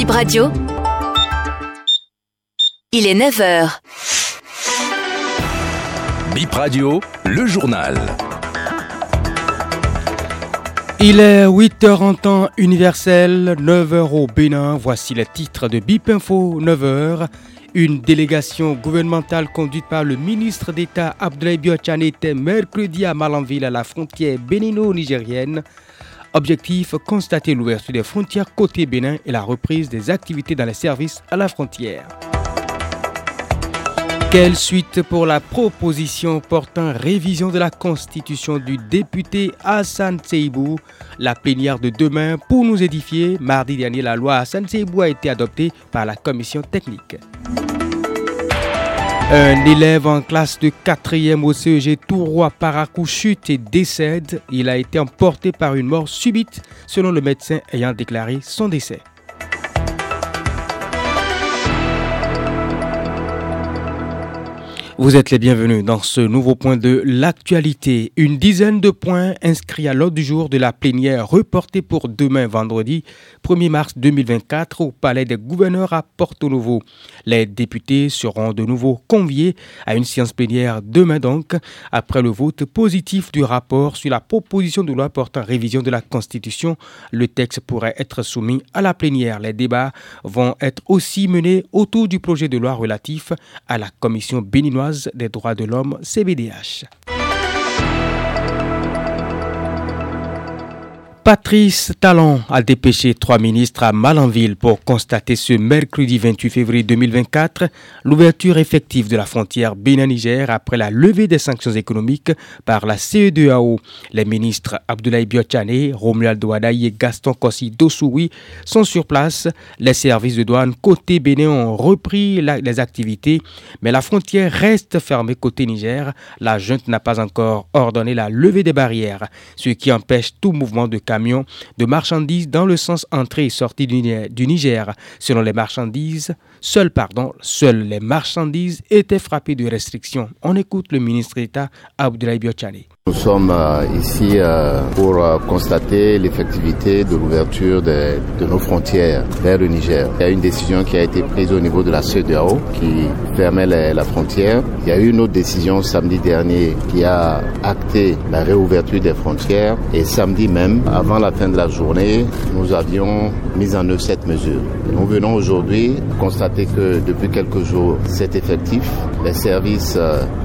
Bip Radio. Il est 9h. Bip Radio, le journal. Il est 8h en temps universel, 9h au Bénin. Voici les titres de Bip Info, 9h. Une délégation gouvernementale conduite par le ministre d'État Abdoulaye Biochane était mercredi à Malanville à la frontière bénino-nigérienne. Objectif, constater l'ouverture des frontières côté Bénin et la reprise des activités dans les services à la frontière. Quelle suite pour la proposition portant révision de la constitution du député Hassan Seibou? La plénière de demain pour nous édifier. Mardi dernier, la loi Hassan Seibou a été adoptée par la commission technique. Un élève en classe de 4e au CEG Tourrois Paracou chute et décède. Il a été emporté par une mort subite, selon le médecin ayant déclaré son décès. Vous êtes les bienvenus dans ce nouveau point de l'actualité. Une dizaine de points inscrits à l'ordre du jour de la plénière reportée pour demain vendredi 1er mars 2024 au Palais des gouverneurs à Porto Novo. Les députés seront de nouveau conviés à une séance plénière demain donc après le vote positif du rapport sur la proposition de loi portant révision de la Constitution. Le texte pourrait être soumis à la plénière. Les débats vont être aussi menés autour du projet de loi relatif à la commission béninoise des droits de l'homme, CBDH. Patrice Talon a dépêché trois ministres à Malanville pour constater ce mercredi 28 février 2024 l'ouverture effective de la frontière Bénin-Niger après la levée des sanctions économiques par la CEDEAO. Les ministres Abdoulaye Biochane, Romuald Douadaï et Gaston Kossi Dossoui sont sur place. Les services de douane côté Bénin ont repris les activités, mais la frontière reste fermée côté Niger. La junte n'a pas encore ordonné la levée des barrières, ce qui empêche tout mouvement de de marchandises dans le sens entrée et sortie du Niger. Selon les marchandises, seules, les marchandises étaient frappées de restrictions. On écoute le ministre d'État Abdoulaye Biochane. Nous sommes euh, ici euh, pour euh, constater l'effectivité de l'ouverture de, nos frontières vers le Niger. Il y a une décision qui a été prise au niveau de la CEDEAO qui fermait la frontière. Il y a eu une autre décision samedi dernier qui a acté la réouverture des frontières et samedi même, avant la fin de la journée, nous avions mis en œuvre cette mesure. Nous venons aujourd'hui constater que depuis quelques jours, c'est effectif. Les services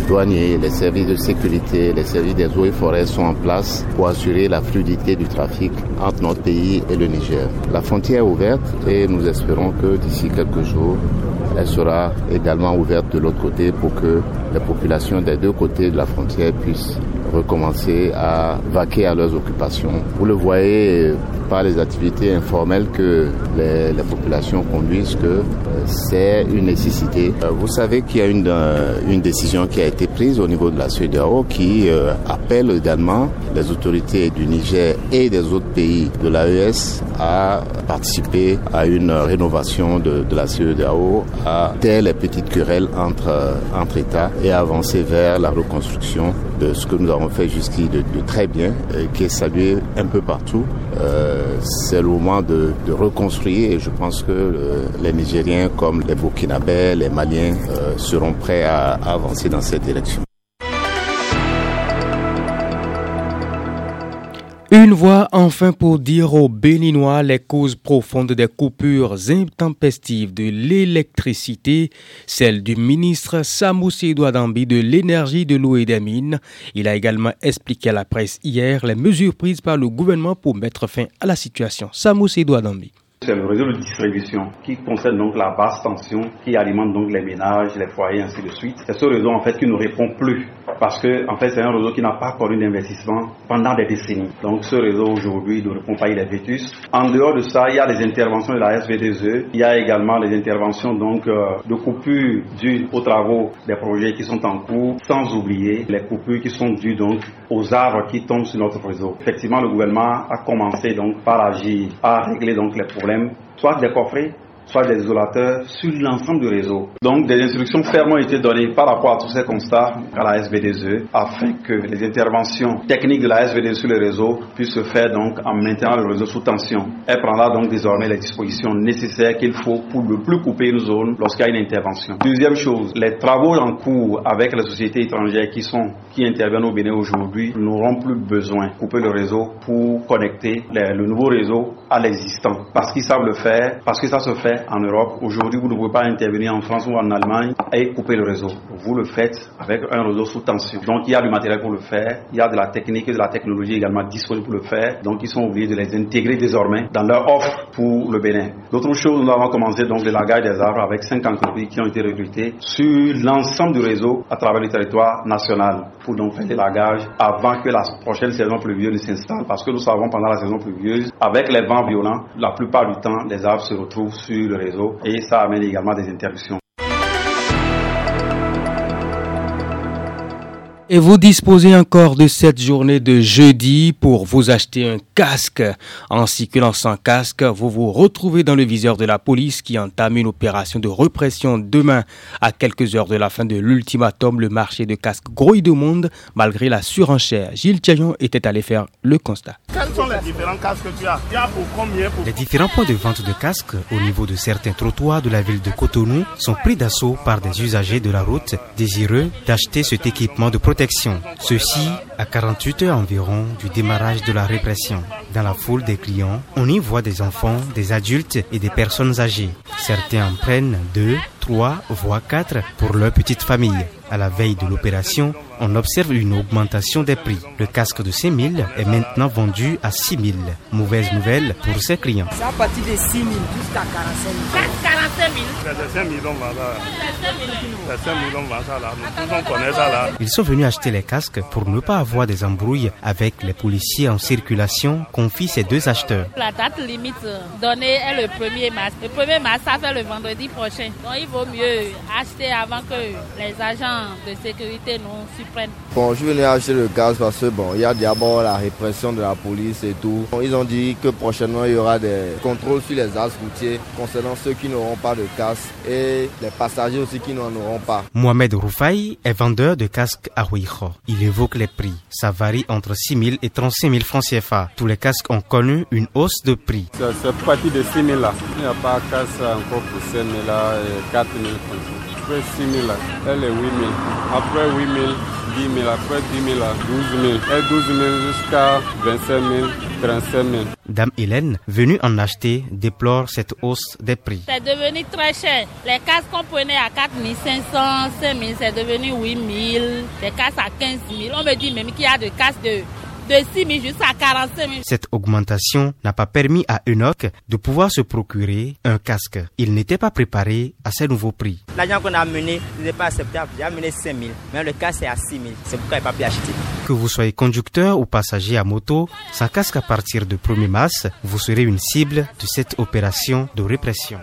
douaniers, les services de sécurité, les services des eaux et forêts sont en place pour assurer la fluidité du trafic entre notre pays et le Niger. La frontière est ouverte et nous espérons que d'ici quelques jours, elle sera également ouverte de l'autre côté pour que les populations des deux côtés de la frontière puissent recommencer à vaquer à leurs occupations. Vous le voyez par les activités informelles que les, populations conduisent que c'est une nécessité. Vous savez qu'il y a une, une décision qui a été prise au niveau de la CEDEAO qui appelle également les autorités du Niger et des autres pays de l'AES à participer à une rénovation de, la CEDEAO, à taire les petites querelles entre, entre États et avancer vers la reconstruction de ce que nous avons fait jusqu'ici de, de, très bien, qui est salué un peu partout. Euh, c'est le moment de, reconstruire et je pense que le, les Nigériens comme les Burkinabés, les Maliens euh, seront prêts à, à avancer dans cette direction. Une voix enfin pour dire aux Béninois les causes profondes des coupures intempestives de l'électricité, celle du ministre Samoussi Douadambi de l'énergie, de l'eau et des mines. Il a également expliqué à la presse hier les mesures prises par le gouvernement pour mettre fin à la situation. Samoussi Douadambi. C'est le réseau de distribution qui concerne donc la basse tension qui alimente donc les ménages, les foyers, ainsi de suite. C'est ce réseau en fait qui ne répond plus parce que en fait c'est un réseau qui n'a pas connu d'investissement pendant des décennies. Donc ce réseau aujourd'hui ne répond pas, il est vétus. En dehors de ça, il y a les interventions de la SVDE, il y a également les interventions donc euh, de coupures dues aux travaux des projets qui sont en cours, sans oublier les coupures qui sont dues donc aux arbres qui tombent sur notre réseau. Effectivement, le gouvernement a commencé donc par agir à régler donc les problèmes soit des coffrets, soit des isolateurs sur l'ensemble du réseau. Donc des instructions fermes ont été données par rapport à tous ces constats à la SVDE afin que les interventions techniques de la SVDE sur le réseau puissent se faire donc en maintenant le réseau sous tension. Elle prendra donc désormais les dispositions nécessaires qu'il faut pour ne plus couper une zone lorsqu'il y a une intervention. Deuxième chose, les travaux en cours avec les sociétés étrangères qui sont qui interviennent au Bénin aujourd'hui n'auront plus besoin de couper le réseau pour connecter le nouveau réseau à l'existant parce qu'ils savent le faire, parce que ça se fait en Europe. Aujourd'hui, vous ne pouvez pas intervenir en France ou en Allemagne et couper le réseau. Vous le faites avec un réseau sous tension. Donc il y a du matériel pour le faire, il y a de la technique et de la technologie également disponible pour le faire. Donc ils sont obligés de les intégrer désormais dans leur offre pour le Bénin. D'autres choses, nous avons commencé donc le lagage des arbres avec cinq entreprises qui ont été recrutées sur l'ensemble du réseau à travers le territoire national pour donc faire des lagages avant que la prochaine saison pluvieuse ne s'installe. Parce que nous savons pendant la saison pluvieuse, avec les vents violents, la plupart du temps, les arbres se retrouvent sur le réseau et ça amène également des interruptions. Et vous disposez encore de cette journée de jeudi pour vous acheter un casque. En circulant sans casque, vous vous retrouvez dans le viseur de la police qui entame une opération de répression demain à quelques heures de la fin de l'ultimatum. Le marché de casques grouille de monde malgré la surenchère. Gilles Thiaillon était allé faire le constat. Les différents points de vente de casques au niveau de certains trottoirs de la ville de Cotonou sont pris d'assaut par des usagers de la route désireux d'acheter cet équipement de protection Ceci à 48 heures environ du démarrage de la répression. Dans la foule des clients, on y voit des enfants, des adultes et des personnes âgées. Certains en prennent deux, trois, voire quatre pour leur petite famille. À la veille de l'opération, on observe une augmentation des prix. Le casque de 5 000 est maintenant vendu à 6 000. Mauvaise nouvelle pour ses clients. C'est à partir de 6 000 jusqu'à 45 000. 45 000 Ils sont venus acheter les casques pour ne pas avoir des embrouilles avec les policiers en circulation, confient ces deux acheteurs. La date limite donnée est le 1er mars. Le 1er mars, ça fait le vendredi prochain. Donc il vaut mieux acheter avant que les agents de sécurité nous surprennent. Bon, je venais acheter le gaz parce que bon, il y a d'abord la répression de la police et tout. Ils ont dit que prochainement il y aura des contrôles sur les axes routiers concernant ceux qui n'auront pas de casque et les passagers aussi qui n'en auront pas. Mohamed Roufaï est vendeur de casques à Huicho. Il évoque les prix. Ça varie entre 6 000 et 35 000 francs CFA. Tous les casques ont connu une hausse de prix. C'est parti de 6 000 là. Il n'y a pas de casque encore pour 5 000 là et 4 000 après 6 000, elle est 8 000. Après 8 000, 10 000, après 10 000, 12 000. Et 12 000 jusqu'à 25 000, 35 000. Dame Hélène, venue en acheter, déplore cette hausse des prix. C'est devenu très cher. Les casques qu'on prenait à 4 500, 5 000, c'est devenu 8 000. Les casques à 15 000. On me dit même qu'il y a des casques de de 6 000 jusqu'à 45 000. Cette augmentation n'a pas permis à Enoch de pouvoir se procurer un casque. Il n'était pas préparé à ces nouveaux prix. L'argent qu'on a amené n'est pas acceptable. J'ai amené 5 000, mais le casque est à 6 000. C'est pourquoi il n'a pas pu acheter. Que vous soyez conducteur ou passager à moto, sans casque à partir de 1er mars, vous serez une cible de cette opération de répression.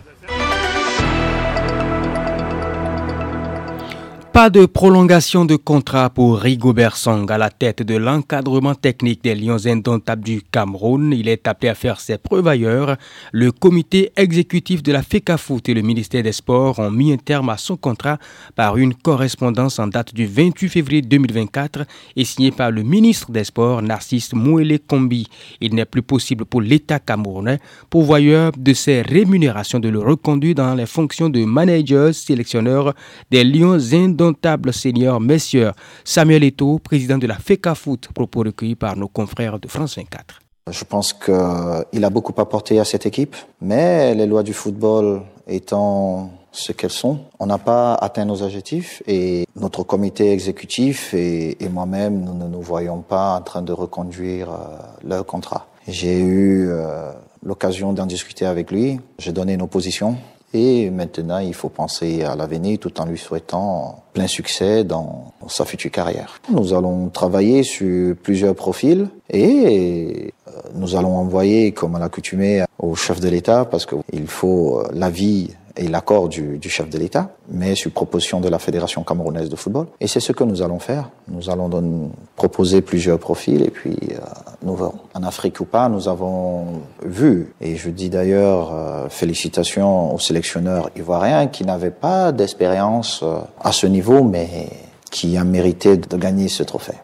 Pas de prolongation de contrat pour Rigobert Song à la tête de l'encadrement technique des Lions indomptables du Cameroun. Il est appelé à faire ses preuves ailleurs. Le comité exécutif de la FECAFOOT et le ministère des Sports ont mis un terme à son contrat par une correspondance en date du 28 février 2024 et signée par le ministre des Sports, Narcisse Mouele Kombi. Il n'est plus possible pour l'État camerounais, pourvoyeur de ses rémunérations, de le reconduire dans les fonctions de manager sélectionneur des Lions indomptables indomptable seigneur messieurs Samuel Eto, président de la FECA Foot, propos recueillis par nos confrères de France 24. Je pense qu'il a beaucoup apporté à cette équipe, mais les lois du football étant ce qu'elles sont, on n'a pas atteint nos objectifs et notre comité exécutif et, moi-même, nous ne nous voyons pas en train de reconduire euh, leur contrat. J'ai eu euh, l'occasion d'en discuter avec lui, j'ai donné nos positions et maintenant, il faut penser à l'avenir tout en lui souhaitant plein succès dans sa future carrière. Nous allons travailler sur plusieurs profils et euh, nous allons envoyer, comme à l'accoutumée, au chef de l'État parce qu'il faut euh, l'avis et l'accord du, du, chef de l'État, mais sur proposition de la Fédération camerounaise de football. Et c'est ce que nous allons faire. Nous allons proposer plusieurs profils et puis euh, nous verrons. En Afrique ou pas, nous avons vu, et je dis d'ailleurs Euh, félicitations aux sélectionneurs ivoiriens qui n'avaient pas d'expérience euh, à ce niveau, mais qui a mérité de gagner ce trophée.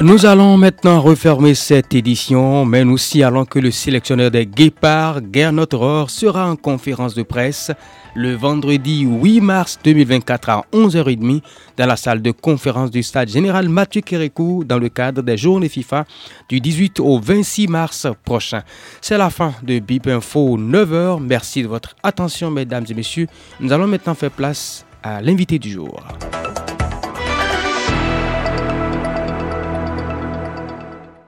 Nous allons maintenant refermer cette édition, mais nous signalons que le sélectionneur des Guépards, Gernot Rohr, sera en conférence de presse le vendredi 8 mars 2024 à 11h30 dans la salle de conférence du stade général Mathieu Kérékou dans le cadre des journées FIFA du 18 au 26 mars prochain. C'est la fin de BIP Info 9h. Merci de votre attention, mesdames et messieurs. Nous allons maintenant faire place à l'invité du jour.